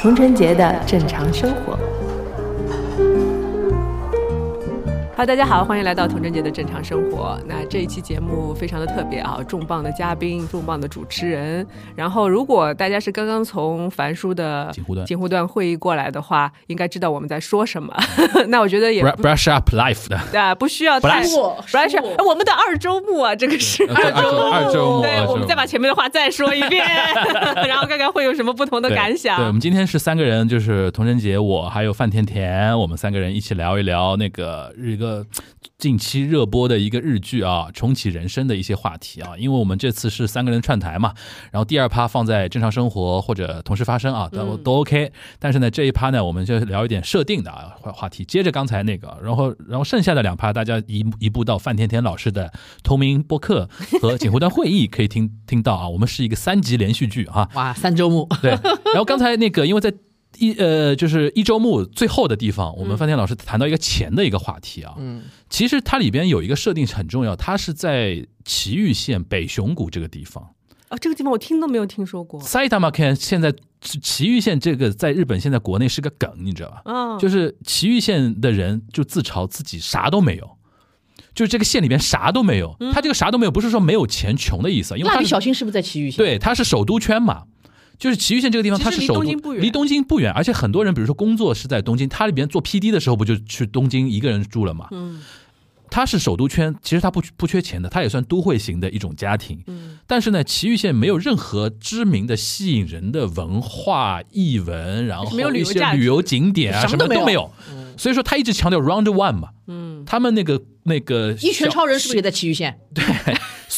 童晨杰的正常生活。好，大家好，欢迎来到童真杰的正常生活。那这一期节目非常的特别啊，重磅的嘉宾，重磅的主持人。然后，如果大家是刚刚从樊叔的锦湖段锦湖段会议过来的话，应该知道我们在说什么。那我觉得也 brush up life 的，啊，不需要太 brush up。我们的二周目啊，这个是二周二周目。对，我们再把前面的话再说一遍，然后看看会有什么不同的感想。对，我们今天是三个人，就是童真杰，我还有范甜甜，我们三个人一起聊一聊那个一个。呃，近期热播的一个日剧啊，重启人生的一些话题啊，因为我们这次是三个人串台嘛，然后第二趴放在正常生活或者同时发生啊，都都 OK。但是呢，这一趴呢，我们就聊一点设定的啊话话题，接着刚才那个，然后然后剩下的两趴，大家一一步到范甜甜老师的同名播客和锦湖端会议可以听听到啊，我们是一个三集连续剧啊，哇，三周目对，然后刚才那个因为在。一呃，就是一周目最后的地方，我们范天老师谈到一个钱的一个话题啊。嗯，其实它里边有一个设定很重要，它是在岐玉县北熊谷这个地方。啊，这个地方我听都没有听说过。Saitama Ken 现在岐玉县这个在日本现在国内是个梗，你知道吧？嗯，就是岐玉县的人就自嘲自己啥都没有，就是这个县里边啥都没有。他这个啥都没有，不是说没有钱穷的意思，因为蜡笔小新是不是在岐玉县？对，它是首都圈嘛。就是埼玉县这个地方，它是首都，离东京不远，而且很多人，比如说工作是在东京，他里边做 P D 的时候，不就去东京一个人住了嘛？嗯，他是首都圈，其实他不不缺钱的，他也算都会型的一种家庭。嗯，但是呢，埼玉县没有任何知名的吸引人的文化艺文，然后一些旅游景点啊，什么都没有。所以说他一直强调 Round One 嘛。嗯，他们那个那个一拳超人是不是也在埼玉县？对。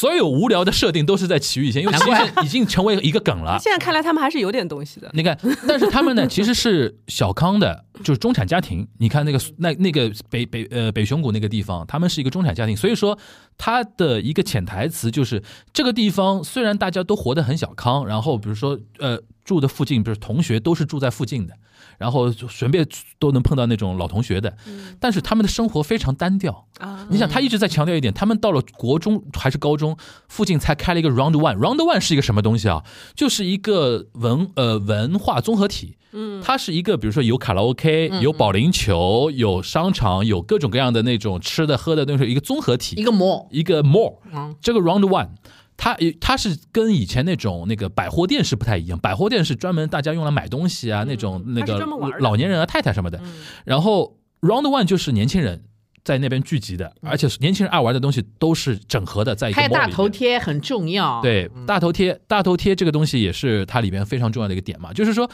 所有无聊的设定都是在奇遇前，因为奇遇县已经成为一个梗了。现在看来，他们还是有点东西的。你看，但是他们呢，其实是小康的，就是中产家庭。你看那个那那个北北呃北熊谷那个地方，他们是一个中产家庭。所以说，他的一个潜台词就是，这个地方虽然大家都活得很小康，然后比如说呃住的附近，比如同学都是住在附近的。然后随便都能碰到那种老同学的，但是他们的生活非常单调啊。你想，他一直在强调一点，他们到了国中还是高中附近才开了一个 Round One。Round One 是一个什么东西啊？就是一个文呃文化综合体。嗯，它是一个，比如说有卡拉 OK，有保龄球，有商场，有各种各样的那种吃的喝的那种一个综合体，一个 mall，一个 mall。这个 Round One。它它是跟以前那种那个百货店是不太一样，百货店是专门大家用来买东西啊，那种那个老年人啊、太太什么的。然后 Round One 就是年轻人在那边聚集的，而且年轻人爱玩的东西都是整合的，在一个。拍大头贴很重要。对，大头贴，大头贴这个东西也是它里边非常重要的一个点嘛，就是说。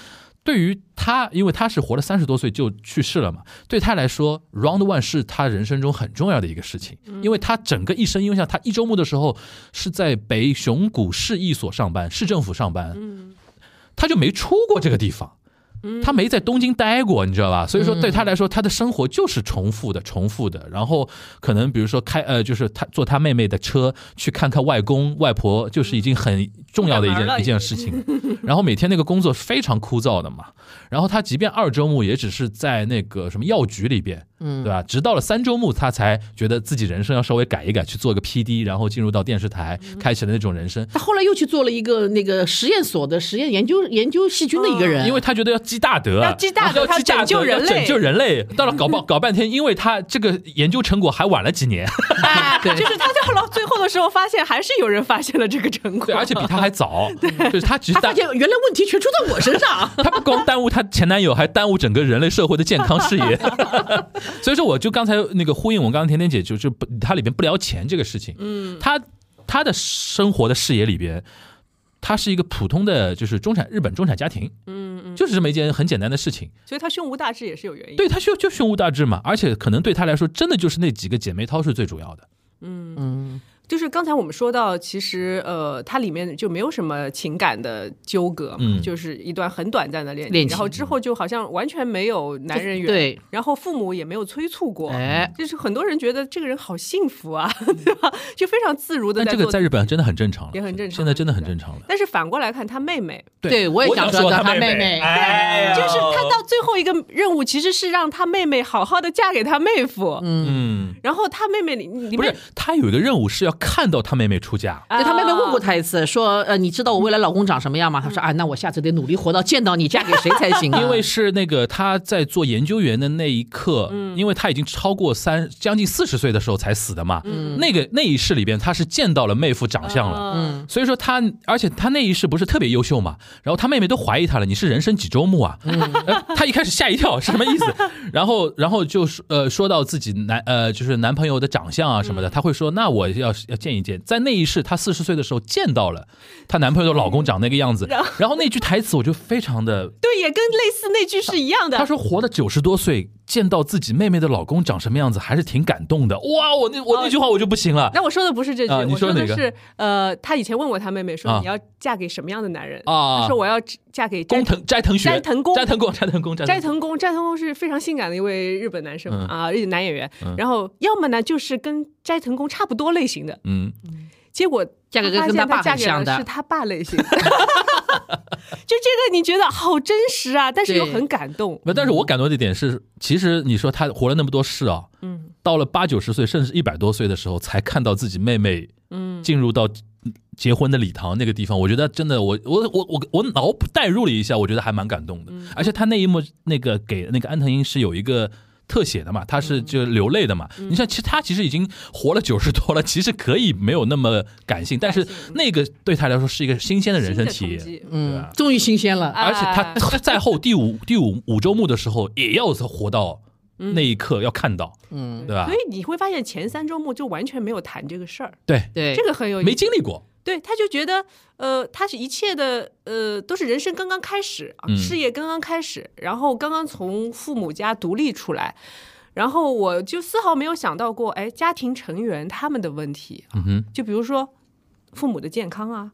对于他，因为他是活了三十多岁就去世了嘛，对他来说，Round One 是他人生中很重要的一个事情，因为他整个一生，因为像他一周目的时候是在北熊谷市一所上班，市政府上班，他就没出过这个地方。他没在东京待过，你知道吧？所以说对他来说，他的生活就是重复的、重复的。然后可能比如说开呃，就是他坐他妹妹的车去看看外公外婆，就是已经很重要的一件 一件事情。然后每天那个工作是非常枯燥的嘛。然后他即便二周目也只是在那个什么药局里边。嗯，对吧？直到了三周目，他才觉得自己人生要稍微改一改，去做个 P D，然后进入到电视台，开启了那种人生。他后来又去做了一个那个实验所的实验研究研究细菌的一个人，因为他觉得要积大德，要积大德，要拯救人类，拯救人类。到了搞半搞半天，因为他这个研究成果还晚了几年 就是他到了最后的时候，发现还是有人发现了这个成果，对，而且比他还早。就是他其实发现原来问题全出在我身上，他不光耽误他前男友，还耽误整个人类社会的健康事业。所以说，我就刚。才那个呼应我刚刚甜甜姐就是不，她里边不聊钱这个事情。嗯，她她的生活的视野里边，她是一个普通的就是中产日本中产家庭。嗯嗯，就是这么一件很简单的事情。所以她胸无大志也是有原因。对她胸就胸无大志嘛，而且可能对她来说，真的就是那几个姐妹淘是最主要的。嗯嗯。就是刚才我们说到，其实呃，它里面就没有什么情感的纠葛嘛，嗯就是一段很短暂的恋恋情然后之后就好像完全没有男人缘，对，然后父母也没有催促过，哎，就是很多人觉得这个人好幸福啊，对吧？就非常自如的但这个在日本真的很正常了，也很正常现在真的很正常了。但是反过来看，他妹妹，对我也想说到他妹妹哎就是他到最后一个任务，其实是让他妹妹好好的嫁给他妹夫。嗯，然后他妹妹里里不是，他有一个任务是要看到他妹妹出嫁。对他妹妹问过啊他一次，说呃，你知道我未来老公长什么样吗？他说啊，那我下次得努力活到见到你，嫁给谁才行啊？因为是那个他在做研究员的那一刻，嗯因为他已经超过三将近四十岁的时候才死的嘛，那个那一世里边他是见到了妹夫长相了。嗯，所以说他，而且他那一世不是特别优秀嘛，然后他妹妹都怀疑他了，你是人生几周目啊？呃他一开始吓一跳，是什么意思？然后，然后就说呃说到自己男呃就是男朋友的长相啊什么的，他会说那我要要见一见。在那一世，她四十岁的时候见到了她男朋友的老公长那个样子，然后那句台词我就非常的，对，也跟类似那句是一样的。她说活了九十多岁，见到自己妹妹的老公长什么样子，还是挺感动的。哇，我那我那句话我就不行了。那我说的不是这句，啊你我说的是呃，他以前问过他妹妹说啊。你要嫁给什么样的男人？啊。他说我要嫁给斋工藤斋藤学。斋藤工。斋藤工斋藤工斋斋藤工，斋藤工是非常性感的一位日本男生、嗯。啊，日男演员。嗯。然后要么呢就是跟斋藤工差不多类型的，嗯，结果嫁给他发现跟他爸嫁给很像的的。是他爸类型的。就这个你觉得好真实啊，但是又很感动。那但是我感动的点是，其实你说他活了那么多世啊，嗯到了八九十岁甚至一百多岁的时候，才看到自己妹妹嗯，进入到结婚的礼堂那个地方，我觉得真的，我我我我我脑补代入了一下，我觉得还蛮感动的。嗯而且他那一幕那个给那个安藤英是有一个。特写的嘛，他是就流泪的嘛。嗯。你像，其实他其实已经活了九十多了，其实可以没有那么感性，但是那个对他来说是一个新鲜的人生体验。嗯，终于新鲜了。啊。而且他在后第五 第五五周目的时候，也要活到那一刻，要看到，嗯，对吧？所？以你会发现前三周目就完全没有谈这个事儿，对，对。这，个很有意思。没经历过，对，他就觉得，呃，他是一切的，呃，都是人生刚刚开始事业刚刚开始，然后刚刚从父母家独立出来，然后我就丝毫没有想到过，哎，家庭成员他们的问题，就比如说父母的健康啊，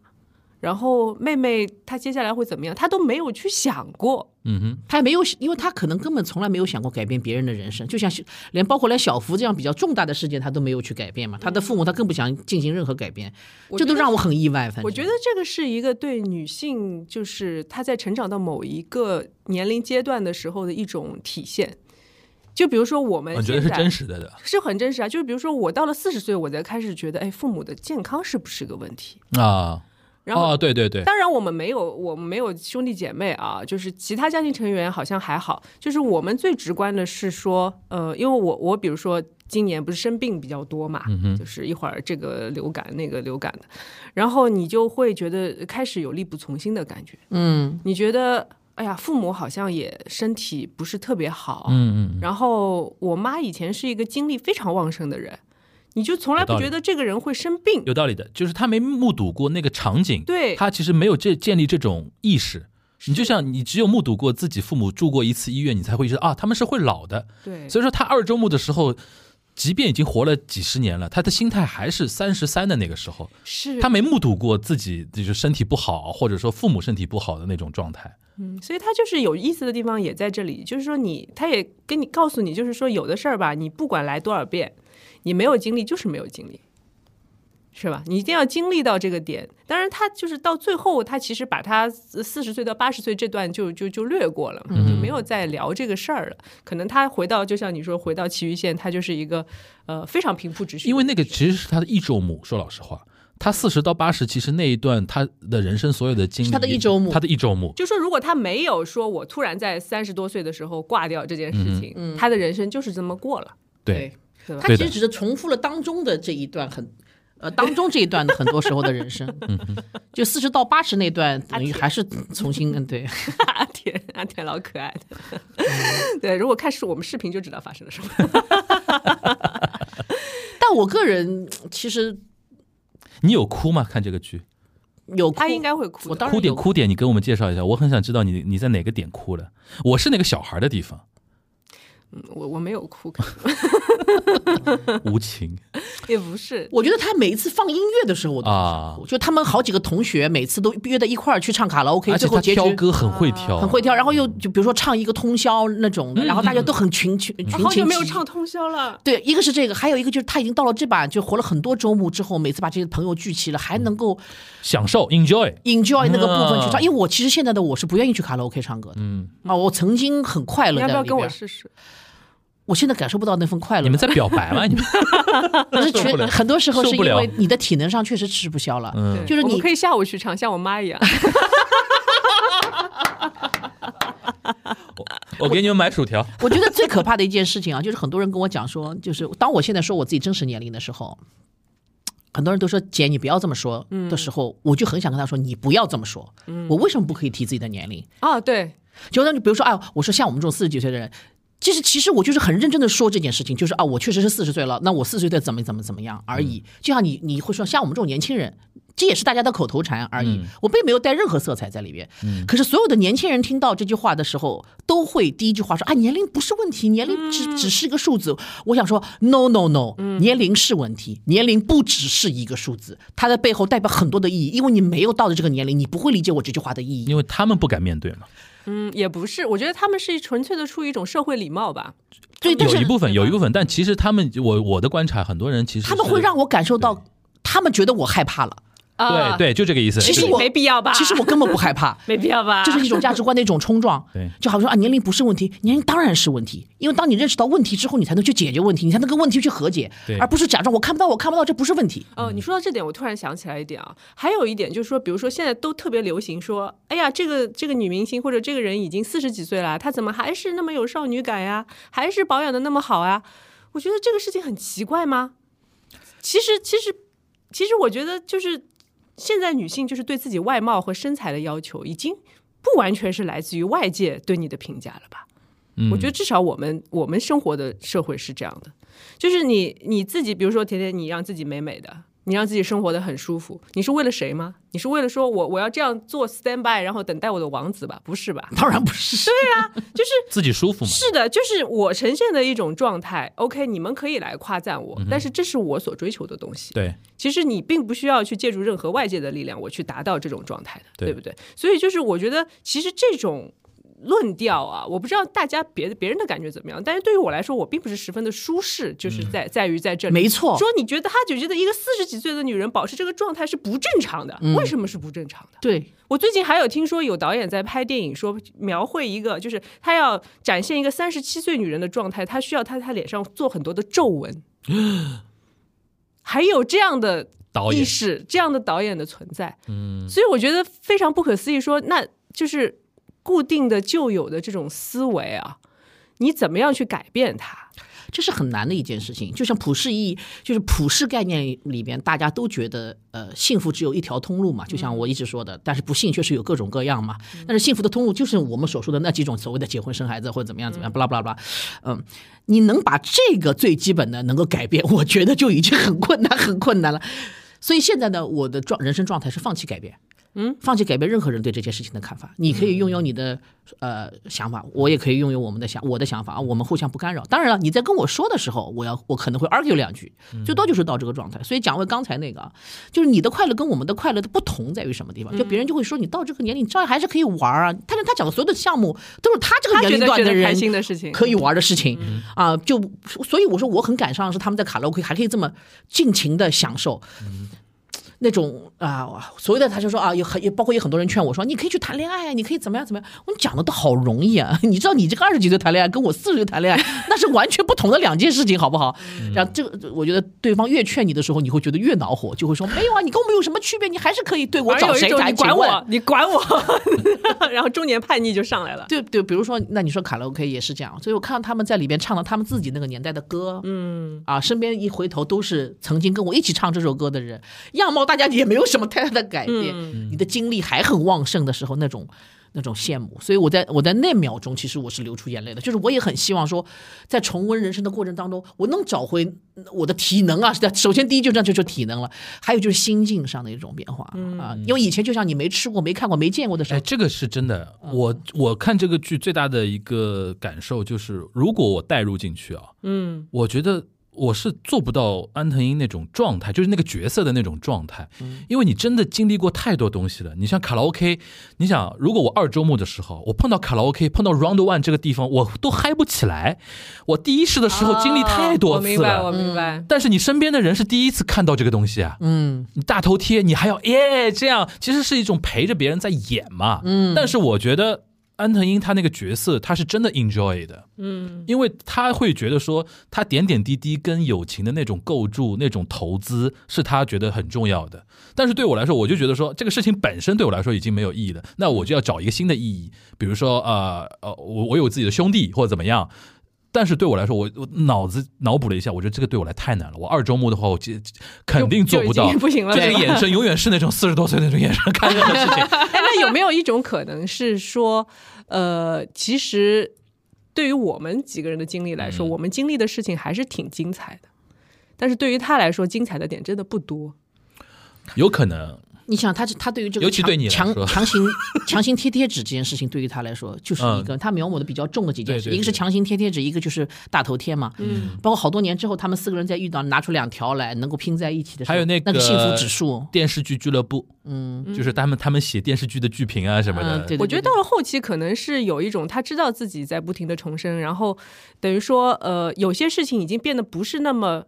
然后妹妹她接下来会怎么样，她都没有去想过。嗯哼，她也没有，因为她可能根本从来没有想过改变别人的人生，就像连包括连小福这样比较重大的事件，她都没有去改变嘛。她的父母她更不想进行任何改变，这都让我很意外。反正我觉得这个是一个对女性，就是她在成长到某一个年龄阶段的时候的一种体现。就比如说我们我觉得是真实的的。是很真实啊。就是比如说我到了四十岁，我才开始觉得，哎，父母的健康是不是个问题？啊，然后哦，对对对，当然，我们没有，我们没有兄弟姐妹啊，就是其他家庭成员好像还好。就是我们最直观的是说，呃，因为我我比如说今年不是生病比较多嘛，就是一会儿这个流感那个流感的，然后你就会觉得开始有力不从心的感觉，嗯，你觉得。哎呀，父母好像也身体不是特别好，嗯嗯，然后我妈以前是一个精力非常旺盛的人，你就从来不觉得这个人会生病。有道理的，就是他没目睹过那个场景，对他其实没有这建立这种意识。你就像你只有目睹过自己父母住过一次医院，你才会觉得啊，他们是会老的。对，所以说他二周目的时候，即便已经活了几十年了，他的心态还是三十三的那个时候，是他没目睹过自己就是身体不好，或者说父母身体不好的那种状态。嗯，所以他就是有意思的地方也在这里，就是说你，他也跟你告诉你，就是说有的事儿吧，你不管来多少遍，你没有经历就是没有经历，是吧？你一定要经历到这个点。当然，他就是到最后，他其实把他四十岁到八十岁这段就就就略过了，就没有再聊这个事儿了。可能他回到，就像你说，回到奇遇县，他就是一个呃非常平铺直叙，因为那个其实是他的一周目，说老实话，他四十到八十，其实那一段他的人生所有的经历，他的一周目他的一周目。就说如果他没有说我突然在三十多岁的时候挂掉这件事情，嗯他的人生就是这么过了，对，他？其实只是重复了当中的这一段很。呃，当中这一段的很多时候的人生，就四十到八十那段，等于还是重新嗯对，阿田，阿田老可爱的。对，如果看是我们视频就知道发生了什么。但我个人其实你有哭吗？看这个剧，有哭他应该会哭。我当然哭点哭点，你给我们介绍一下，我很想知道你你在哪个点哭了。我是那个小孩的地方，嗯我我没有哭，无情。也不是，我觉得他每一次放音乐的时候，我啊想哭就他们好几个同学每次都约在一块儿去唱卡拉 OK，而且他最后结局挑歌很会挑，很会挑，然后又就比如说唱一个通宵那种的，然后大家都很群群群啊好久没有唱通宵了。对，一个是这个，还有一个就是他已经到了这把就活了很多周目之后，每次把这些朋友聚齐了，还能够享受 enjoy。enjoy 那个部分去唱。嗯因为我其实现在的我是不愿意去卡拉 OK 唱歌的，嗯，啊，我曾经很快乐你要不要跟我试试？我现在感受不到那份快乐。你们在表白吗？你们可是受不了确很多时候是因为你的体能上确实吃不消了，嗯就是你我可以下午去唱，像我妈一样。我给你们买薯条。我觉得最可怕的一件事情啊，就是很多人跟我讲说，就是当我现在说我自己真实年龄的时候，很多人都说姐你不要这么说的时候，我就很想跟他说你不要这么说。我为什么不可以提自己的年龄？啊，对，就那你比如说啊，我说像我们这种四十几岁的人。其实，其实我就是很认真的说这件事情，就是啊，我确实是四十岁了，那我四十岁的怎么怎么怎么样而已。就像你你会说，像我们这种年轻人，这也是大家的口头禅而已，我并没有带任何色彩在里边。可是所有的年轻人听到这句话的时候，都会第一句话说啊，年龄不是问题，年龄只只是一个数字。我想说，no no no，年龄是问题，年龄不只是一个数字，它的背后代表很多的意义。因为你没有到的这个年龄，你不会理解我这句话的意义。因为他们不敢面对嘛。嗯，也不是，我觉得他们是纯粹的出于一种社会礼貌吧。对，有一部分，有一部分，但其实他们，我我的观察，很多人其实他们会让我感受到，他们觉得我害怕了。啊对，对，就这个意思。其实我没必要吧？其实我根本不害怕，没必要吧？这是一种价值观的一种冲撞。对就好像说啊，年龄不是问题，年龄当然是问题，因为当你认识到问题之后，你才能去解决问题，你才能跟问题去和解对，而不是假装我看不到，我看不到，这不是问题。哦，你说到这点，我突然想起来一点啊，还有一点就是说，比如说现在都特别流行说，哎呀，这个这个女明星或者这个人已经四十几岁了，她怎么还是那么有少女感呀？还是保养的那么好啊？我觉得这个事情很奇怪吗？其实，其实，其实我觉得就是现在女性就是对自己外貌和身材的要求，已经不完全是来自于外界对你的评价了吧？嗯我觉得至少我们我们生活的社会是这样的，就是你你自己，比如说甜甜，你让自己美美的，你让自己生活的很舒服，你是为了谁吗？你是为了说我我要这样做 stand by，然后等待我的王子吧？不是吧？当然不是，对啊就是 自己舒服嘛。是的，就是我呈现的一种状态。OK，你们可以来夸赞我，但是这是我所追求的东西。对，其实你并不需要去借助任何外界的力量，我去达到这种状态的，对对不对？所以就是我觉得，其实这种论调啊，我不知道大家别的别人的感觉怎么样，但是对于我来说，我并不是十分的舒适，就是在、在于在这里。没错。说你觉得他就觉得一个四十几岁的女人保持这个状态是不正常的，为什么是不正常的？对，我最近还有听说有导演在拍电影，说描绘一个，就是他要展现一个三十七岁女人的状态，他需要他他脸上做很多的皱纹，还有这样的导演。意识，这样的导演的存在，嗯，所以我觉得非常不可思议说，那就是固定的旧有的这种思维啊，你怎么样去改变它？这是很难的一件事情。就像普世意义，就是普世概念里边，大家都觉得，呃，幸福只有一条通路嘛。就像我一直说的，但是不幸确实有各种各样嘛。但是幸福的通路就是我们所说的那几种所谓的结婚生孩子或者怎么样怎么样，巴拉巴拉巴拉。嗯，你能把这个最基本的能够改变，我觉得就已经很困难，很困难了。所以现在呢，我的状人生状态是放弃改变。嗯，放弃改变任何人对这件事情的看法。你可以拥有你的呃想法，我也可以拥有我们的想我的想法啊，我们互相不干扰。当然了，你在跟我说的时候，我要我可能会 argue 两句，最多就是到这个状态。所以讲回刚才那个啊，就是你的快乐跟我们的快乐的不同在于什么地方？就别人就会说你到这个年龄，你照样还是可以玩啊。但是他讲的所有的项目都是他这个年龄段的人心的事情，可以玩的事情啊，就所以我说我很感伤的是他们在卡拉 OK 还可以这么尽情的享受。那种啊，所谓的他就说啊，有很也包括有很多人劝我说，你可以去谈恋爱啊，你可以怎么样怎么样。我讲的都好容易啊，你知道你这个二十几岁谈恋爱，跟我四十岁谈恋爱，那是完全不同的两件事情，好不好？然后这个我觉得对方越劝你的时候，你会觉得越恼火，就会说没有啊，你跟我们有什么区别？你还是可以对我找谁你管我，你管我，然后中年叛逆就上来了。对对，比如说，那你说卡拉 OK 也是这样，所以我看到他们在里边唱了他们自己那个年代的歌，嗯，啊，身边一回头都是曾经跟我一起唱这首歌的人，样貌大家也没有什么太大的改变，你的精力还很旺盛的时候，那种。那种羡慕，所以我在我在那秒钟，其实我是流出眼泪的。就是我也很希望说，在重温人生的过程当中，我能找回我的体能啊。是的，首先第一就这样就就体能了，还有就是心境上的一种变化啊。因为以前就像你没吃过、没看过、没见过的时候哎，候，这个是真的。嗯我我看这个剧最大的一个感受就是，如果我带入进去啊，嗯，我觉得我是做不到安藤英那种状态，就是那个角色的那种状态，嗯因为你真的经历过太多东西了。你像卡拉 OK，你想，如果我二周目的时候，我碰到卡拉 OK，碰到 Round One 这个地方，我都嗨不起来。我第一世的时候经历太多次哦我明白，我，明白。但是你身边的人是第一次看到这个东西啊。嗯你大头贴，你还要耶这样，其实是一种陪着别人在演嘛。嗯但是我觉得安藤英他那个角色，他是真的 enjoy 的，嗯，因为他会觉得说，他点点滴滴跟友情的那种构筑、那种投资，是他觉得很重要的。但是对我来说，我就觉得说，这个事情本身对我来说已经没有意义了，那我就要找一个新的意义，比如说呃呃，我我有自己的兄弟或者怎么样。但是对我来说，我我脑子脑补了一下，我觉得这个对我来太难了。我二周目的话，我接肯定做不到，不行了这个眼神永远是那种四十多岁那种眼神看任何事情。哎，那有没有一种可能是说，呃，其实对于我们几个人的经历来说，嗯我们经历的事情还是挺精彩的，但是对于他来说，精彩的点真的不多。有可能，你想他他对于这个强尤其对你强强行强行贴贴纸这件事情，对于他来说就是一个他描摹的比较重的几件事，对对对一个是强行贴贴纸，一个就是大头贴嘛。嗯，包括好多年之后，他们四个人在遇到，拿出两条来能够拼在一起的时候，还有那个那个幸福指数，电视剧俱乐部，嗯，就是他们他们写电视剧的剧评啊什么的，嗯。对我觉得到了后期，可能是有一种他知道自己在不停的重生，然后等于说，呃，有些事情已经变得不是那么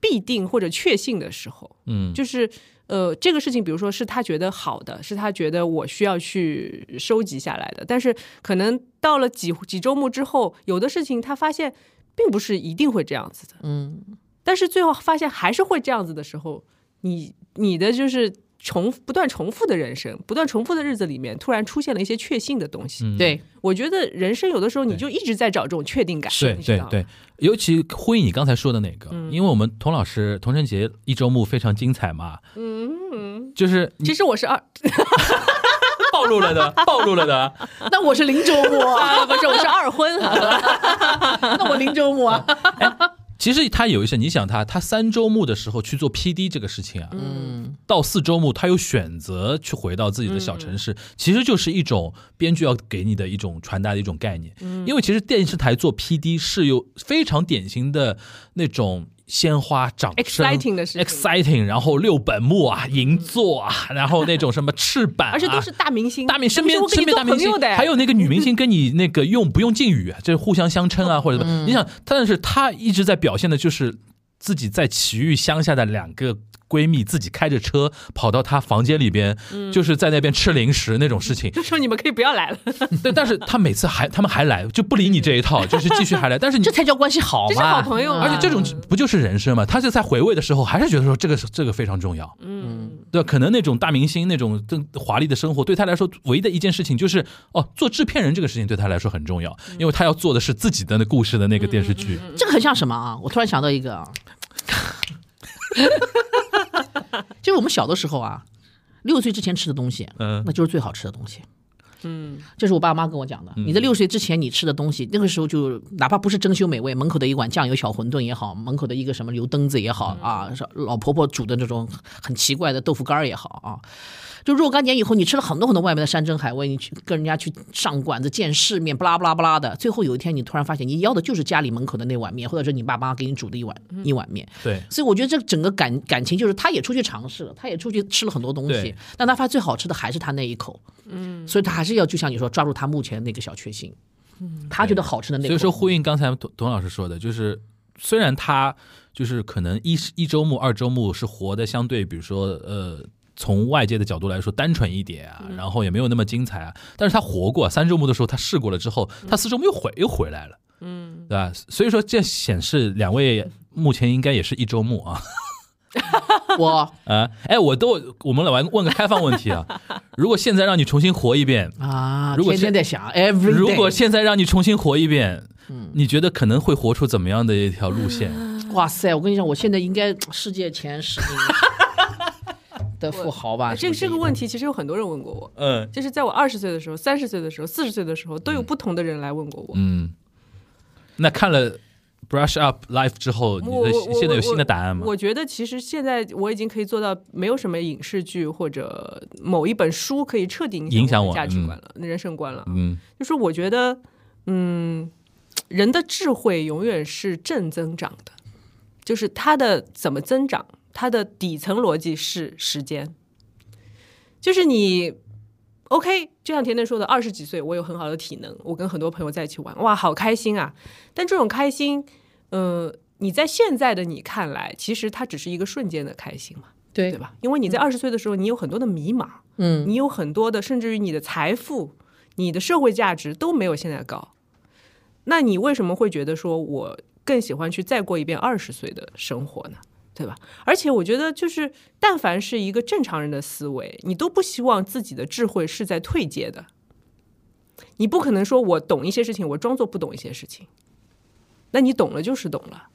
必定或者确信的时候，嗯，就是呃，这个事情，比如说是他觉得好的，是他觉得我需要去收集下来的，但是可能到了几几周目之后，有的事情他发现并不是一定会这样子的，嗯，但是最后发现还是会这样子的时候，你你的就是重不断重复的人生，不断重复的日子里面，突然出现了一些确信的东西。嗯。对，我觉得人生有的时候你就一直在找这种确定感，对对对，尤其呼应你刚才说的那个，嗯。因为我们童老师童晨杰一周目非常精彩嘛，嗯，就是其实我是二，暴露了的，暴露了的，那我是零周末 不是我是二婚，那我零周末啊，其实他有一些，你想他他三周目的时候去做 PD 这个事情啊，嗯，到四周目他又选择去回到自己的小城市，其实就是一种编剧要给你的一种传达的一种概念。因为其实电视台做 PD 是有非常典型的那种鲜花掌声 Exciting 的事情。Exciting，然后六本木啊、银座啊，然后那种什么翅膀、啊，而且都是大明星，大明身边身边大明星 还有那个女明星跟你那个用不用敬语，就是互相相称啊，或者什嗯么？你想，但是她一直在表现的就是自己在奇遇乡下的两个闺蜜自己开着车跑到她房间里边，嗯就是在那边吃零食那种事情。就说你们可以不要来了，对，但是她每次还他们还来，就不理你这一套，就是继续还来。但是你这才叫关系好这是嘛，好朋友啊而且这种不就是人生嘛？他就在回味的时候，还是觉得说这个是这个非常重要。嗯，对，可能那种大明星那种更华丽的生活，对他来说唯一的一件事情就是，哦，做制片人这个事情对他来说很重要，因为他要做的是自己的那故事的那个电视剧。这个很像什么啊？我突然想到一个啊，就是我们小的时候啊，六岁之前吃的东西，嗯那就是最好吃的东西。嗯，这是我爸妈跟我讲的。你在六岁之前你吃的东西，那个时候就哪怕不是珍馐美味，门口的一碗酱油小馄饨也好，门口的一个什么油灯子也好啊，是老婆婆煮的那种很奇怪的豆腐干儿也好啊，就若干年以后，你吃了很多很多外面的山珍海味，你去跟人家去上馆子见世面，不拉不拉不拉的，最后有一天你突然发现，你要的就是家里门口的那碗面，或者是你爸妈给你煮的一碗一碗面。对，所以我觉得这整个感感情就是，他也出去尝试了，他也出去吃了很多东西，但他发现最好吃的还是他那一口，嗯，所以他还是要就像你说，抓住他目前那个小确幸，嗯，他觉得好吃的那口，所以说呼应刚才董董老师说的，就是虽然他就是可能一一周目、二周目是活的相对，比如说呃。从外界的角度来说，单纯一点啊，然后也没有那么精彩啊。但是他活过三周目的时候，他试过了之后，他四周目又回又回来了，嗯，对吧？所以说这显示两位目前应该也是一周目啊。我啊，哎，我都我们来玩问个开放问题啊，如果现在让你重新活一遍，啊，如果天天在想 every 如果现在让你重新活一遍，你觉得可能会活出怎么样的一条路线？哇塞，我跟你讲，我现在应该世界前十名的富豪吧？这个这个，问题其实有很多人问过我，嗯就是在我二十岁的时候、三十岁的时候、四十岁的时候，都有不同的人来问过我。嗯，那看了 Brush Up Life 之后，你的现在有新的答案吗？我觉得其实现在我已经可以做到，没有什么影视剧或者某一本书可以彻底影响我我的价值观了、人生观了。嗯就是我觉得，嗯，人的智慧永远是正增长的。就是它的怎么增长，它的底层逻辑是时间，就是你 OK，就像甜甜说的，二十几岁我有很好的体能，我跟很多朋友在一起玩，哇，好开心啊！但这种开心，呃，你在现在的你看来，其实它只是一个瞬间的开心嘛，对对吧？因为你在二十岁的时候，你有很多的迷茫，嗯，你有很多的，甚至于你的财富、你的社会价值都没有现在高。那你为什么会觉得说我更喜欢去再过一遍二十岁的生活呢？对吧？而且我觉得，就是但凡是一个正常人的思维，你都不希望自己的智慧是在退阶的。你不可能说我懂一些事情，我装作不懂一些事情。那你懂了就是懂了。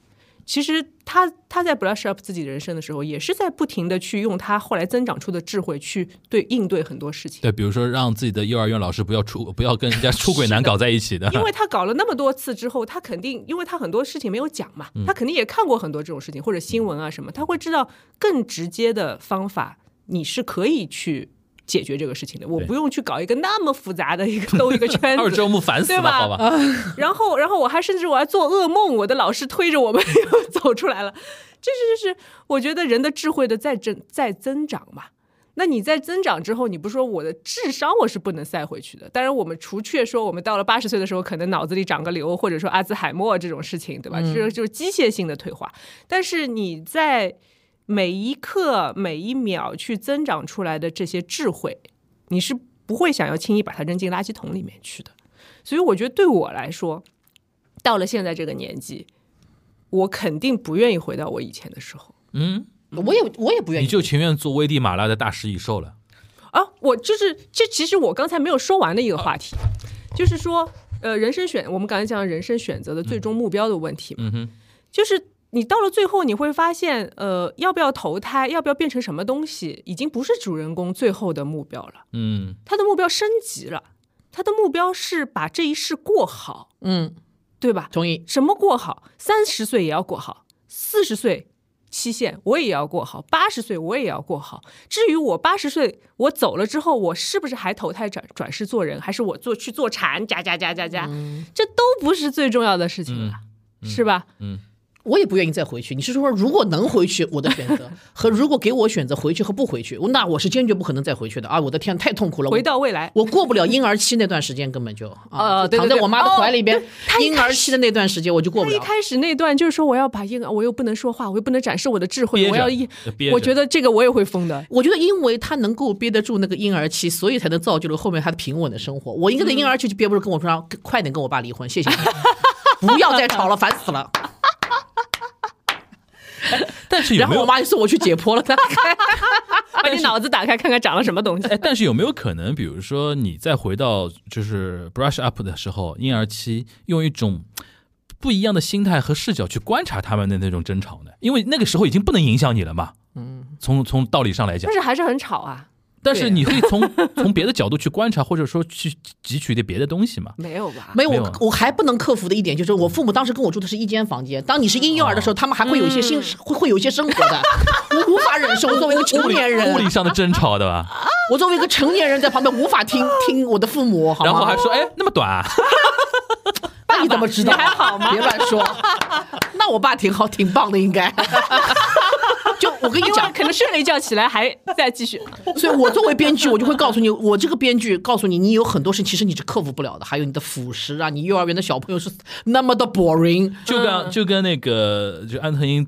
其实他他在 brush up 自己人生的时候，也是在不停的去用他后来增长出的智慧去对应对很多事情。对，比如说让自己的幼儿园老师不要出不要跟人家出轨男搞在一起的，因为他搞了那么多次之后，他肯定，因为他很多事情没有讲嘛，他肯定也看过很多这种事情或者新闻啊什么，他会知道更直接的方法，你是可以去解决这个事情的。我不用去搞一个那么复杂的一个兜一个 圈子。二周目烦死了，对吧好吧？然后，然后我还甚至我还做噩梦，我的老师推着我们又 走出来了。这是就是我觉得人的智慧的在增在增长嘛。那你在增长之后，你不说我的智商我是不能塞回去的。当然，我们除却说我们到了八十岁的时候，可能脑子里长个瘤，或者说阿兹海默这种事情，对吧？这、个就是机械性的退化。但是你在每一刻、每一秒去增长出来的这些智慧，你是不会想要轻易把它扔进垃圾桶里面去的。所以我觉得对我来说，到了现在这个年纪，我肯定不愿意回到我以前的时候嗯，我也我也不愿意，你就情愿做危地马拉的大食蚁兽了。啊！我就是这，其实我刚才没有说完的一个话题，就是说，呃，人生选，我们刚才讲人生选择的最终目标的问题嘛，嗯哼，就是你到了最后，你会发现，呃，要不要投胎，要不要变成什么东西，已经不是主人公最后的目标了，嗯他的目标升级了，他的目标是把这一世过好，嗯，对吧？同意，什么过好？三十岁也要过好，四十岁期限我也要过好，八十岁我也要过好。至于我八十岁我走了之后，我是不是还投胎转转世做人，还是我做去做禅，加加加加加，这都不是最重要的事情了，是吧？嗯，我也不愿意再回去。你是说，如果能回去，我的选择 和如果给我选择回去和不回去，那我是坚决不可能再回去的啊！我的天，太痛苦了，回到未来，我过不了婴儿期那段时间，根本就啊，躺在我妈的怀里边婴儿期的那段时间我就过不了。一开始那段就是说我要把婴儿，我又不能说话，我又不能展示我的智慧，我要一我觉得这个我也会疯的。我觉得，因为他能够憋得住那个婴儿期，所以才能造就了后面他的平稳的生活。我应该在婴儿期就憋不住，跟我说，快点跟我爸离婚，谢谢你，不要再吵了，烦死了。但是有没有然后我？妈就送我去解剖了，他 把你脑子打开，看看长了什么东西。哎，但是有没有可能，比如说你再回到就是 brush up 的时候，婴儿期，用一种不一样的心态和视角去观察他们的那种争吵呢？因为那个时候已经不能影响你了嘛。嗯，从从道理上来讲但，是还是很吵啊，但是你可以从 从别的角度去观察，或者说去汲取一点别的东西嘛。没有吧？没有没有啊我我还不能克服的一点就是，我父母当时跟我住的是一间房间。当你是婴幼儿的时候，他们还会有一些新会会有一些生活的，我无法忍受。我作为一个成年人物，理上的争吵，对吧？我作为一个成年人在旁边无法听听我的父母，好？然后还说，哎，那么短啊，那你怎么知道？你还好吗别乱说。那我爸挺好，挺棒的，应该。就我跟你讲，可能睡了一觉起来还再继续。所以我作为编剧，我就会告诉你，我这个编剧告诉你，你有很多事其实你是克服不了的，还有你的辅食啊，你幼儿园的小朋友是那么的 boring。就跟就跟那个就安藤英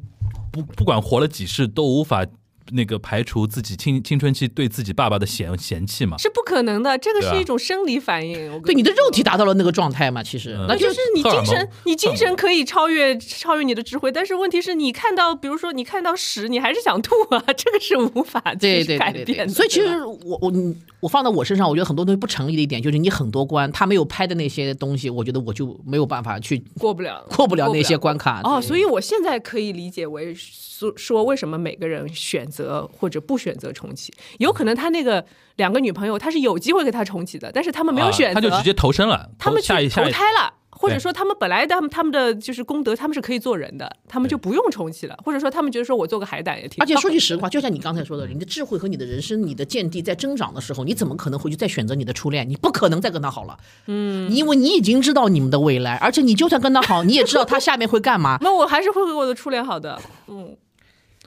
不不管活了几世都无法那个排除自己青青春期对自己爸爸的嫌嫌弃嘛。是不可能的，这个是一种生理反应。对你的肉体达到了那个状态嘛，其实嗯那就就是你 精神，你精神可以超越超越你的智慧，但是问题是你看到，比如说你看到屎，你还是想吐啊，这个是无法改对对对对，变的。所以其实我我我放到我身上，我觉得很多东西不成立的一点就是你很多关他没有拍的那些东西，我觉得我就没有办法去过不了，过不了那些关卡。哦，所以我现在可以理解为说说为什么每个人选择或者不选择重启，有可能他那个两个女朋友他是有机会给他重启的，但是他们没有啊选择，他就直接投身了，他们去投胎了。或者说他们本来他们他们的就是功德，他们是可以做人的，他们就不用重启了，或者说他们觉得说我做个海胆也挺。而且说句实话，就像你刚才说的，你的智慧和你的人生、你的见地在增长的时候，你怎么可能回去再选择你的初恋？你不可能再跟他好了，嗯，因为你已经知道你们的未来，而且你就算跟他好，你也知道他下面会干嘛。那我还是会和我的初恋好的，嗯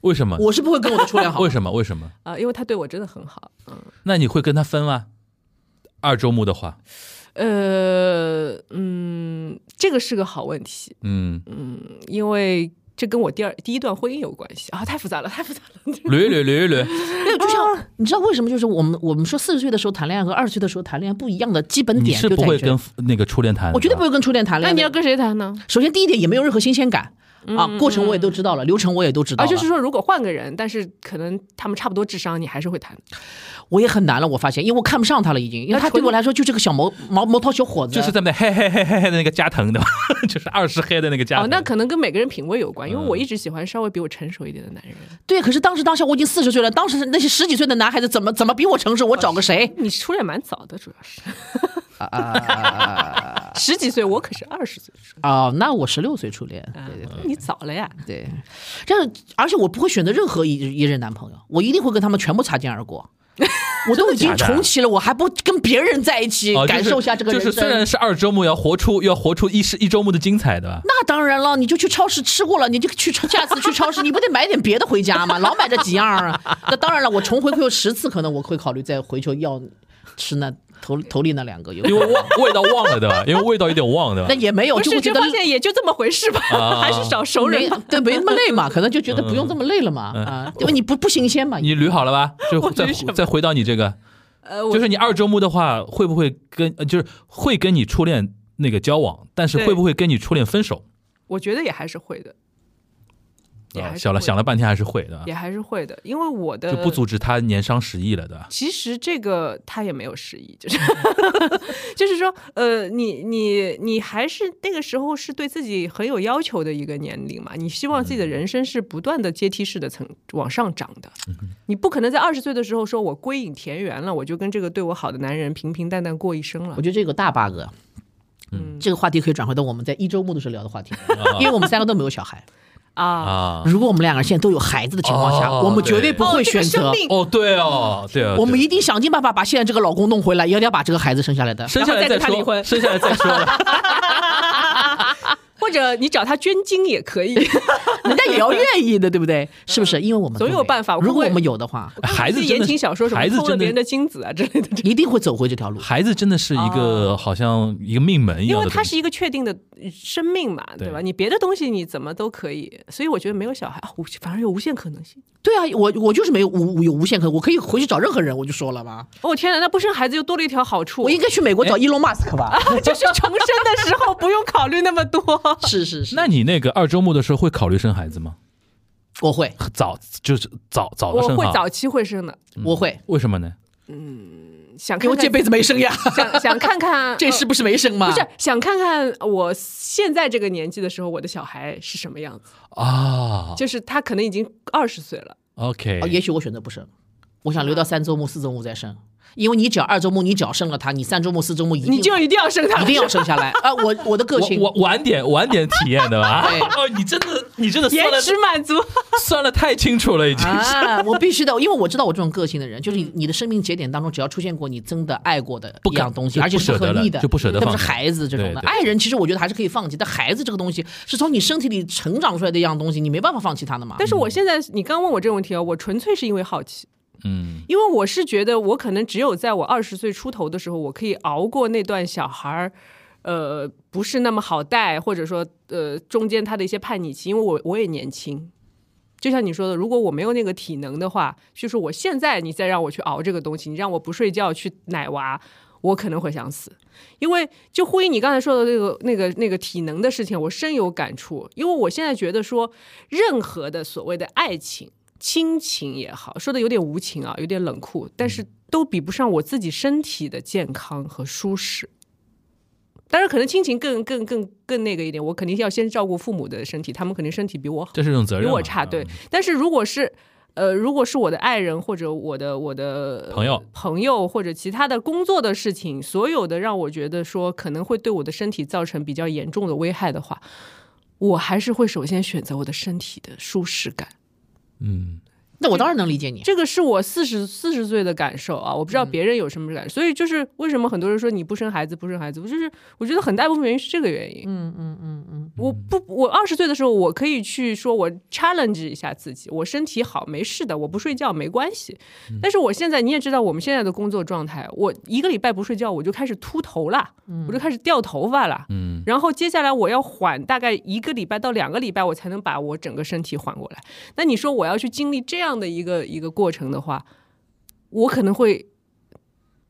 为什么？我是不会跟我的初恋好为，什么？为什么？啊、因为他对我真的很好，嗯那你会跟他分吗？二周目的话，呃嗯，这个是个好问题，嗯嗯，因为这跟我第二第一段婚姻有关系啊，太复杂了，太复杂了。捋捋捋捋，没有，就像你知道为什么？就是我们我们说四十岁的时候谈恋爱和二十岁的时候谈恋爱不一样的基本你点是不会跟那个初恋谈，我绝对不会跟初恋谈恋爱。那你要跟谁谈呢？首先第一点也没有任何新鲜感啊，过程我也都知道了，流程我也都知道啊，了，就是说，如果换个人，但是可能他们差不多智商，你还是会谈。我也很难了。我发现，因为我看不上他了，已经，因为他对我来说就是个小毛毛毛头小伙子，就是在那嘿嘿嘿嘿嘿的那个加藤的吧，就是二十黑的那个加哦藤。，那可能跟每个人品味有关，因为嗯我一直喜欢稍微比我成熟一点的男人。对。可是当时当下我已经四十岁了，当时那些十几岁的男孩子怎么怎么比我成熟？我找个谁？你出来蛮早的，主要是啊十几岁，我可是二十岁初哦，那我十六岁初恋，恋，对对啊你早了呀。对，这样，而且我不会选择任何一一任男朋友，我一定会跟他们全部擦肩而过。我都已经重启了，我还不跟别人在一起，哦，感受一下这个人生？就是虽然是二周目，要活出要活出一是一周目的精彩，的吧？那当然了，你就去超市吃过了，你就去超下次去超市，你不得买点别的回家吗？老买这几样啊。那当然了，我重回馈十次，可能我会考虑再回去要吃那头头里那两个有。因为忘味道忘了，对吧？因为味道有点忘，对吧那？也没有，不，就是会觉得就发现也就这么回事吧，啊 还是找熟人。对没那么累嘛，可能就觉得不用这么累了嘛啊，因为你不不新鲜嘛。你捋好了吧？就再再回到你这个，呃，就是你二周目的话，会不会跟呃就是会跟你初恋那个交往，但是会不会跟你初恋分手？我觉得也还是会的，也还啊想了想了半天还是会的也，还是会的，因为我的就不阻止他年伤十亿了，对吧？其实这个他也没有失忆，就是 就是说，呃，你你你还是那个时候是对自己很有要求的一个年龄嘛，你希望自己的人生是不断的阶梯式的层往上涨的，你不可能在二十岁的时候说我归隐田园了，我就跟这个对我好的男人平平淡淡过一生了我。觉得这个大 bug。嗯这个话题可以转回到我们在一周目的时候聊的话题，因为我们三个都没有小孩。啊，啊，如果我们两个人现在都有孩子的情况下，哦我们绝对对不会选择。哦，对哦，对哦，我们一定想尽办法把现在这个老公弄回来，一定要把这个孩子生下来的。生下来再跟他离说，婚生下来再说了。或者你找他捐精也可以，人家也要愿意的，对不对？是不是？因为我们总有办法如果我们有的话，孩子言情小说什么偷了别人的精子啊之类的，一定会走回这条路。孩子真的是一个好像一个命门一样因，为它是一个确定的生命嘛，对对吧？你别的东西你怎么都可以，所以我觉得没有小孩，啊无反而有无限可能性。对啊，我我就是没有无有无限可能，我可以回去找任何人，我就说了嘛。哦天哪，那不生孩子又多了一条好处，我应该去美国找伊隆马斯克吧？就是重生的时候不用考虑那么多。是是是，那你那个二周目的时候会考虑生孩子吗？我会早就是早早的我会早期会生的，我会，为什么呢？想看看因为这辈子没生呀，想想看看 这是不是没生吗？不是想看看我现在这个年纪的时候，我的小孩是什么样子？啊就是他可能已经二十岁了，，OK，哦，也许我选择不生，我想留到三周目、四周目再生，因为你只要二周目你只要生了他，你三周目、四周目一定你就一定要生他，一定要生下来 啊！我我的个性，我我晚点晚点体验的吧？对 哦，你真的你真的算延的迟满足。算的太清楚了，已经是。啊，我必须的，因为我知道我这种个性的人，就是你你的生命节点当中，只要出现过你真的爱过的不一样东西，而且是不舍得了合意的，就不舍得特别是孩子这种的。爱人其实我觉得还是可以放弃，但孩子这个东西是从你身体里成长出来的一样东西，你没办法放弃他的嘛。但是我现在，你刚问我这个问题啊，我纯粹是因为好奇，嗯，因为我是觉得我可能只有在我二十岁出头的时候，我可以熬过那段小孩儿，呃，不是那么好带，或者说呃中间他的一些叛逆期，因为我我也年轻。就像你说的，如果我没有那个体能的话，就是我现在你再让我去熬这个东西，你让我不睡觉去奶娃，我可能会想死。因为就呼应你刚才说的那个、那个、那个体能的事情，我深有感触。因为我现在觉得说，任何的所谓的爱情、亲情也好，说的有点无情啊，有点冷酷，但是都比不上我自己身体的健康和舒适。当然，可能亲情更更更更那个一点，我肯定要先照顾父母的身体，他们肯定身体比我好。这是一种责任嘛。比我差，对嗯。但是如果是呃，如果是我的爱人或者我的我的朋友朋友或者其他的工作的事情，所有的让我觉得说可能会对我的身体造成比较严重的危害的话，我还是会首先选择我的身体的舒适感。嗯，那我当然能理解你。这个是我四十四十岁的感受啊，我不知道别人有什么感受。所以就是为什么很多人说你不生孩子不生孩子，我就是我觉得很大一部分原因是这个原因。嗯嗯嗯嗯，我不，我二十岁的时候，我可以去说，我 challenge 一下自己，我身体好，没事的，我不睡觉没关系。但是我现在你也知道，我们现在的工作状态，我一个礼拜不睡觉，我就开始秃头了，我就开始掉头发了。嗯，然后接下来我要缓大概一个礼拜到两个礼拜，我才能把我整个身体缓过来。那你说我要去经历这样样的一个一个过程的话，我可能会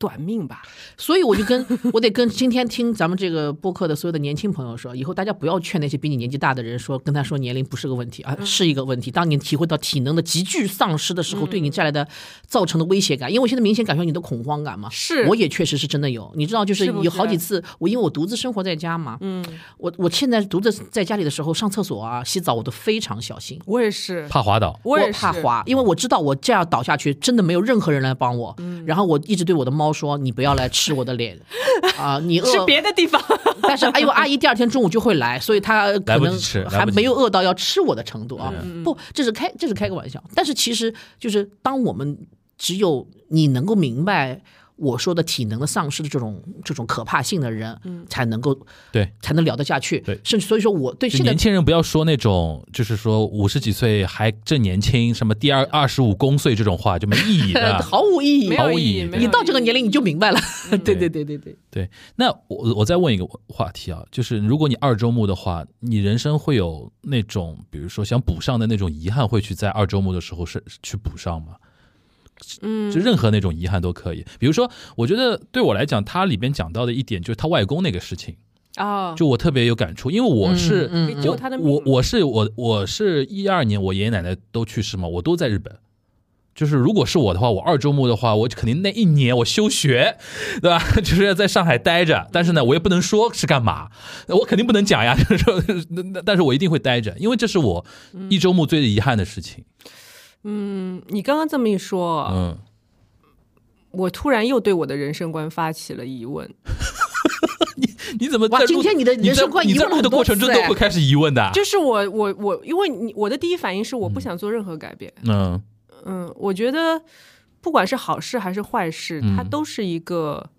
短命吧。所以我就跟 我得跟今天听咱们这个播客的所有的年轻朋友说，以后大家不要劝那些比你年纪大的人说，跟他说年龄不是个问题啊，是一个问题。当你体会到体能的急剧丧失的时候，对你带来的造成的威胁感，因为我现在明显感受你的恐慌感嘛，是我也确实是真的有。你知道，就是有好几次，我因为我独自生活在家嘛，嗯，我我现在独自在家里的时候上厕所啊、洗澡，我都非常小心。我也是，怕滑倒。我也怕滑，因为我知道我这样倒下去，真的没有任何人来帮我。嗯然后我一直对我的猫说：“你不要来吃我的脸 啊、你饿。”是别的地方。但是哎呦，阿姨第二天中午就会来，所以她可能还没有饿到要吃我的程度啊。嗯不，这是开这是开个玩笑。但是其实就是当我们只有你能够明白。我说的体能的丧失的这种这种可怕性的人，才能够对，才能聊得下去。对。甚至所以说我对现在年轻人不要说那种，就是说五十几岁还正年轻，什么第二二十五公岁这种话就没意义的。毫无意义，毫无意义。你到这个年龄你就明白了。对对对对对对，对，那我我再问一个话题啊，就是如果你二周目的话，你人生会有那种，比如说想补上的那种遗憾，会去在二周目的时候是去补上吗？嗯就任何那种遗憾都可以。比如说，我觉得对我来讲，它里边讲到的一点就是他外公那个事情，啊，就我特别有感触，因为我是、我我是我我是一二年我爷爷奶奶都去世嘛，我都在日本。就是如果是我的话，我二周末的话，我肯定那一年我休学，对吧？就是要在上海待着，但是呢，我也不能说是干嘛，我肯定不能讲呀。就是说，那那但是我一定会待着，因为这是我一周目最遗憾的事情。嗯，你刚刚这么一说，嗯，我突然又对我的人生观发起了疑问，你你怎么哇在录今天你的人生观疑问很多过程中都会开始疑问的啊？就是我我我，因为你我的第一反应是我不想做任何改变，嗯。嗯，我觉得不管是好事还是坏事，嗯。它都是一个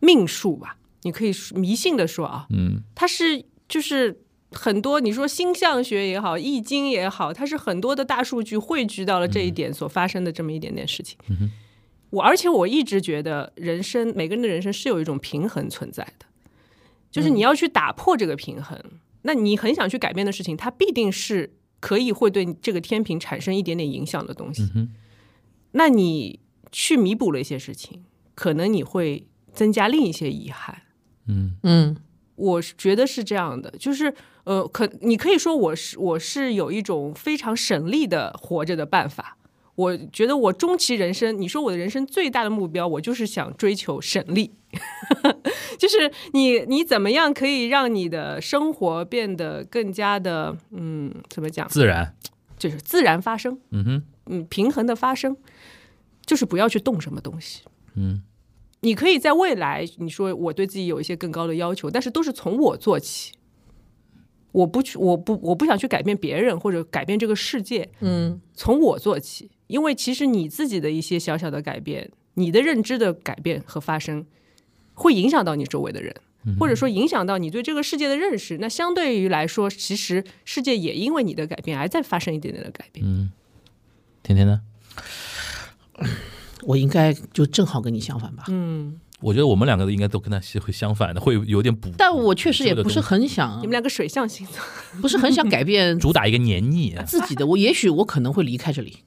命数吧，你可以迷信的说啊，嗯。它是就是很多你说星象学也好，易经也好，它是很多的大数据汇聚到了这一点所发生的这么一点点事情。嗯我而且我一直觉得人生每个人的人生是有一种平衡存在的，就是你要去打破这个平衡，那你很想去改变的事情，它必定是可以会对这个天平产生一点点影响的东西。嗯那你去弥补了一些事情，可能你会增加另一些遗憾。嗯嗯我是觉得是这样的，就是呃，可你可以说我是我是有一种非常省力的活着的办法。我觉得我终其人生，你说我的人生最大的目标，我就是想追求省力，就是你你怎么样可以让你的生活变得更加的嗯，怎么讲，自然，就是自然发生，嗯哼。嗯，平衡的发生，就是不要去动什么东西。嗯你可以在未来，你说我对自己有一些更高的要求，但是都是从我做起。我不去，我不，我不想去改变别人或者改变这个世界，嗯从我做起。因为其实你自己的一些小小的改变，你的认知的改变和发生，会影响到你周围的人，或者说影响到你对这个世界的认识。那相对于来说，其实世界也因为你的改变而在发生一点点的改变。嗯，甜甜呢？我应该就正好跟你相反吧。嗯，我觉得我们两个应该都跟他是会相反的，会有点补，但我确实也不是很想你们，两个水象星座，不是很想改变 主打一个黏腻。自己的。我也许我可能会离开这里，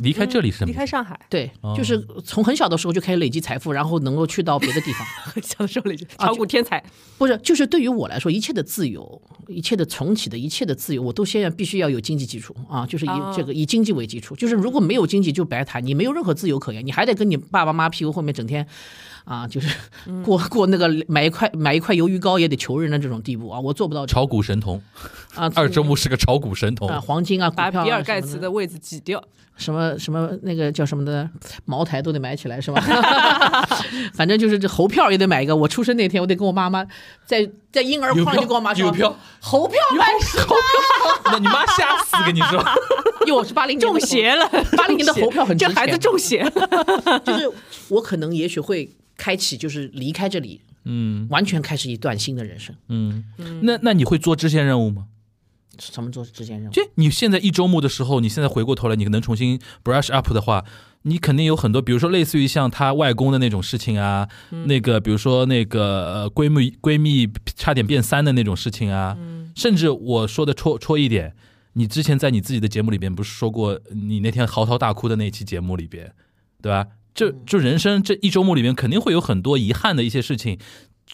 离开这里是什么？离开上海，对哦，就是从很小的时候就开始累积财富，然后能够去到别的地方。小的时候里啊炒股天才，不是，就是对于我来说，一切的自由，一切的重启的一切的自由，我都现在必须要有经济基础啊，就是以哦。这个以经济为基础。就是如果没有经济就白谈，你没有任何自由可言，你还得跟你爸爸妈妈屁股后面整天啊，就是过过那个买一块买一块鱿鱼糕也得求人的这种地步啊，我做不到这个。炒股神童，啊，二周目是个炒股神童，啊，黄金啊，股票啊把比尔盖茨的位置挤掉。什么什么那个叫什么的茅台都得买起来是吧？反正就是这猴票也得买一个。我出生那天，我得跟我妈妈在在婴儿框里就跟我妈说，有票，猴票买猴票，那你妈吓死跟你说，因为我是八零年中邪了，八零年的猴票很值钱这孩子中邪了。就是我可能也许会开启，就是离开这里，嗯完全开始一段新的人生。嗯，那那你会做支线任务吗？什么做之前任务？就你现在一周目的时候，你现在回过头来，你能重新 brush up 的话，你肯定有很多，比如说类似于像她外公的那种事情啊，那个比如说那个呃闺蜜闺蜜差点变三的那种事情啊，甚至我说的戳戳一点，你之前在你自己的节目里边不是说过，你那天嚎啕大哭的那期节目里边，对吧？就就人生这一周目里面肯定会有很多遗憾的一些事情，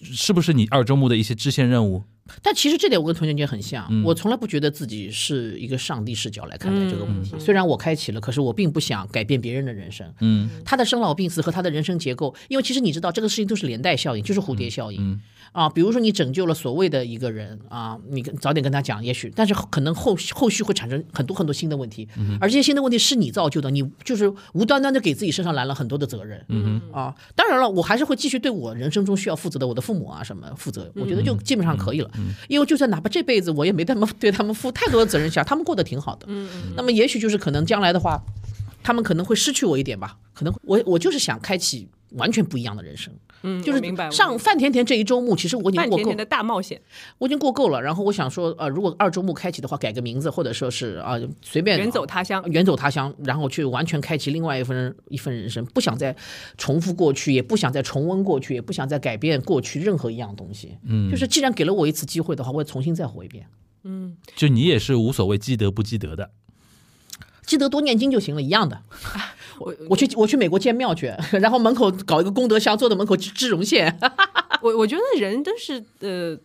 是不是你二周目的一些支线任务？但其实这点我跟童建杰很像，嗯我从来不觉得自己是一个上帝视角来看待这个问题。虽然我开启了，可是我并不想改变别人的人生。嗯他的生老病死和他的人生结构，因为其实你知道这个事情都是连带效应，就是蝴蝶效应。嗯啊，比如说你拯救了所谓的一个人啊，你跟早点跟他讲，也许，但是可能后后续会产生很多很多新的问题，嗯而这些新的问题是你造就的，你就是无端端的给自己身上揽了很多的责任。嗯啊，当然了，我还是会继续对我人生中需要负责的我的父母啊什么负责，我觉得就基本上可以了。因为就算哪怕这辈子我也没他们对他们负太多的责任下，他们过得挺好的。那么也许就是可能将来的话，他们可能会失去我一点吧，可能我我就是想开启完全不一样的人生。嗯，就是明白。我上范甜甜这一周目，其实我已经过够范甜甜，的大冒险，我已经过够了。然后我想说，呃，如果二周目开启的话，改个名字，或者说是啊、随便远走他乡。远走他乡，然后去完全开启另外一份一份人生，不想再重复过去，也不想再重温过去，也不想再改变过去任何一样东西。嗯，就是既然给了我一次机会的话，我也重新再活一遍。嗯就你也是无所谓积德不积德的。记得多念经就行了，一样的。我我去我去美国建庙去，然后门口搞一个功德箱，坐在门口织织绒线。我我觉得人都是呃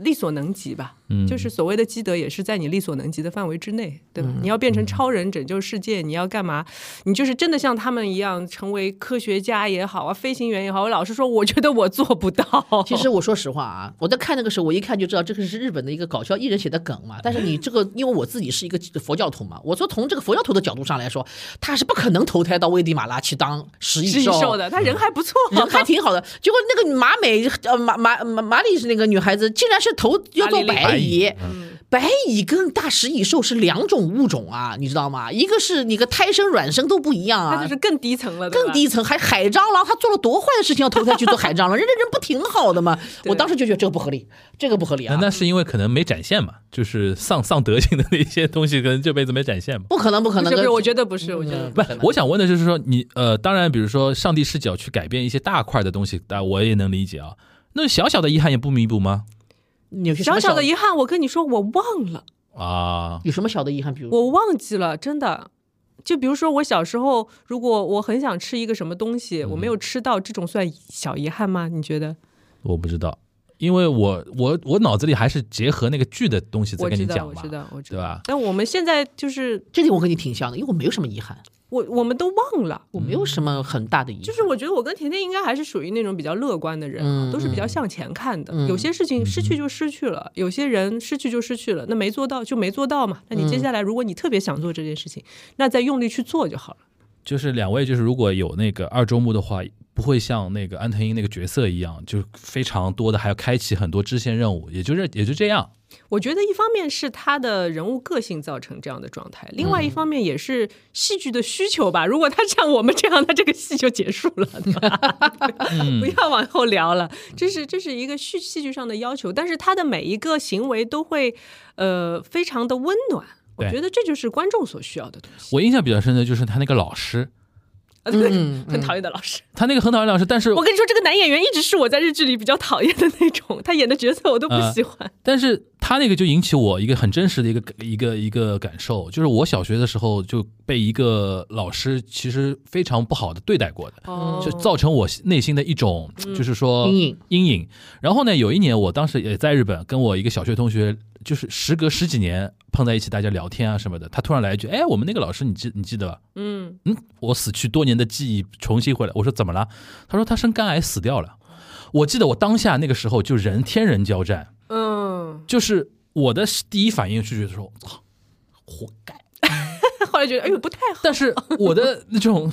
力所能及吧，嗯就是所谓的积德也是在你力所能及的范围之内，对吧？你要变成超人拯救世界，你要干嘛？你就是真的像他们一样成为科学家也好啊，飞行员也好，我老实说，我觉得我做不到。其实我说实话啊，我在看那个时候，我一看就知道这个是日本的一个搞笑艺人写的梗嘛。但是你这个，因为我自己是一个佛教徒嘛，我说从这个佛教徒的角度上来说，他是不可能投胎到危地马拉去当食蚁兽兽的，他人还不错，人还挺好的。结果那个马美呃马马马马里是那个女孩子，竟然是投要做马里白蚁。嗯白蚁跟大食蚁兽是两种物种啊，你知道吗？一个是你个胎生卵生都不一样啊，那就是更低层了，更低层，还海蟑螂，他做了多坏的事情要投胎去做海蟑螂？人家人不挺好的吗？我当时就觉得这个不合理，这个不合理啊！那那是因为可能没展现嘛，就是丧丧德性的那些东西，可能这辈子没展现嘛。不可能，不可能，不是不是，跟我觉得不是，我觉得嗯不是，我想问的就是说，你呃，当然，比如说上帝视角去改变一些大块的东西，但我也能理解啊。那小小的遗憾也不弥补吗？你有些小小的遗憾，我跟你说，我忘了。啊，有什么小的遗憾？比如我忘记了，真的。就比如说，我小时候，如果我很想吃一个什么东西，我没有吃到，这种算小遗憾吗？你觉得？我不知道，因为我我我脑子里还是结合那个剧的东西在我知道，跟你讲嘛，我知道，我知道。对吧？但我们现在就是，这点我跟你挺像的，因为我没有什么遗憾，我我们都忘了。我没有什么很大的遗憾。就是我觉得我跟甜甜应该还是属于那种比较乐观的人啊，嗯都是比较向前看的。嗯有些事情失去就失去了，有些人失去就失去了，那没做到就没做到嘛。那你接下来如果你特别想做这件事情，那再用力去做就好了。就是两位，就是如果有那个二周目的话，不会像那个安藤英那个角色一样，就非常多的还要开启很多支线任务，也就是也就这样。我觉得一方面是他的人物个性造成这样的状态，另外一方面也是戏剧的需求吧。如果他像我们这样，他这个戏就结束了，对 吧 不要往后聊了。这是这是一个戏戏剧上的要求，但是他的每一个行为都会呃非常的温暖。我觉得这就是观众所需要的东西。我印象比较深的就是他那个老师，嗯很讨厌的老师。他那个很讨厌老师，但是我跟你说，这个男演员一直是我在日剧里比较讨厌的那种，他演的角色我都不喜欢。但是他那个就引起我一个很真实的一个一个一个感受，就是我小学的时候就被一个老师其实非常不好的对待过的，哦就造成我内心的一种就是说阴影阴影。然后呢，有一年我当时也在日本，跟我一个小学同学，就是时隔十几年碰在一起，大家聊天啊什么的，他突然来一句：“哎，我们那个老师你记你记得吧？”嗯，嗯，我死去多年的记忆重新回来。我说怎么了？他说他生肝癌死掉了。我记得我当下那个时候就人天人交战，嗯，就是我的第一反应是觉得说，操，活该。后来觉得哎呦不太好，但是我的那种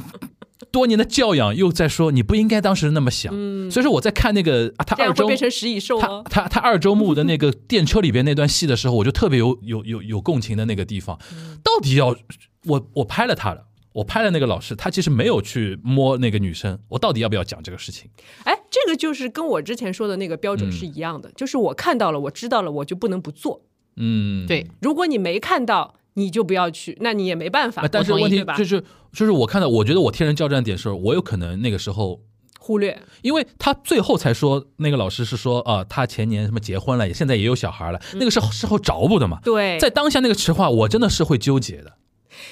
多年的教养又在说，你不应该当时那么想。所以说我在看那个啊，他嗯这样会二周变成食蚁兽他哦。他他二周目的那个电车里边那段戏的时候，我就特别有有有有共情的那个地方。嗯到底要我我拍了他了，我拍了那个老师，他其实没有去摸那个女生，我到底要不要讲这个事情？哎，这个就是跟我之前说的那个标准是一样的，就是我看到了，我知道了，我就不能不做。嗯，对，如果你没看到，你就不要去，那你也没办法啊。但是问题就是就是我看到，我觉得我天人交战点是，我有可能那个时候。忽略，因为他最后才说，那个老师是说，啊、他前年什么结婚了，现在也有小孩了，那个是事后找补的嘛。对，在当下那个实话，我真的是会纠结的。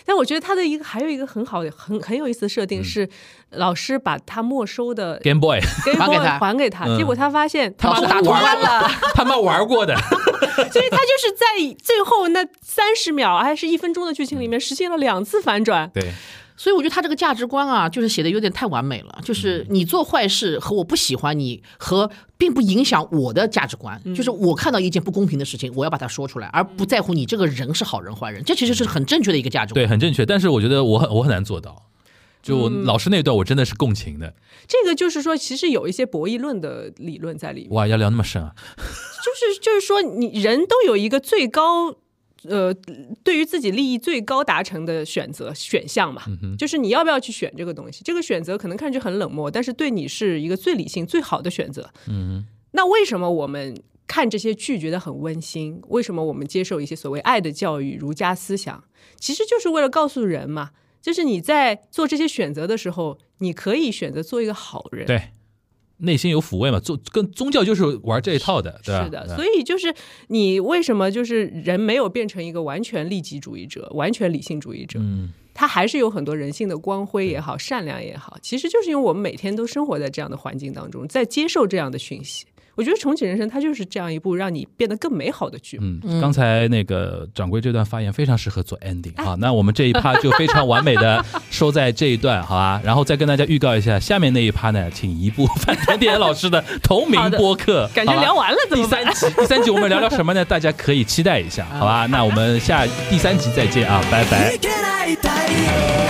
但我觉得他的一个还有一个很好的、很很有意思的设嗯。定是，老师把他没收的 Game Boy，Game 还给 Boy 他。还给他，嗯。结果他发现他妈妈打通关关了，他妈玩过的，所以他就是在最后那三十秒还是一分钟的剧情里面实现了两次反转。对，所以我觉得他这个价值观啊，就是写的有点太完美了。就是你做坏事和我不喜欢你，和并不影响我的价值观。就是我看到一件不公平的事情，我要把它说出来，而不在乎你这个人是好人坏人。这其实是很正确的一个价值观。对，很正确。但是我觉得我很我很难做到。就我老师那段，我真的是共情的。这个就是说，其实有一些博弈论的理论在里面，哇，要聊那么深啊？就 是就是说，你人都有一个最高。呃，对于自己利益最高达成的选择选项嘛，就是你要不要去选这个东西。这个选择可能看上去很冷漠，但是对你是一个最理性、最好的选择。嗯，那为什么我们看这些剧觉得很温馨？为什么我们接受一些所谓爱的教育、儒家思想？其实就是为了告诉人嘛，就是你在做这些选择的时候，你可以选择做一个好人。对，内心有抚慰嘛，做跟宗教就是玩这一套的，对吧？是的，所以就是你为什么就是人没有变成一个完全利己主义者、完全理性主义者？嗯，他还是有很多人性的光辉也好、善良也好，其实就是因为我们每天都生活在这样的环境当中，在接受这样的讯息。我觉得重启人生它就是这样一部让你变得更美好的剧嘛。嗯，刚才那个掌柜这段发言非常适合做 ending 好，那我们这一趴就非常完美的收在这一段，好吧？然后再跟大家预告一下，下面那一趴呢，请移步范甜甜老师的同名播客，感觉好吧聊完了怎第么办三？集，第三集我们聊聊什么呢？大家可以期待一下，好吧？那我们下第三集再见啊，拜拜。いけない太陽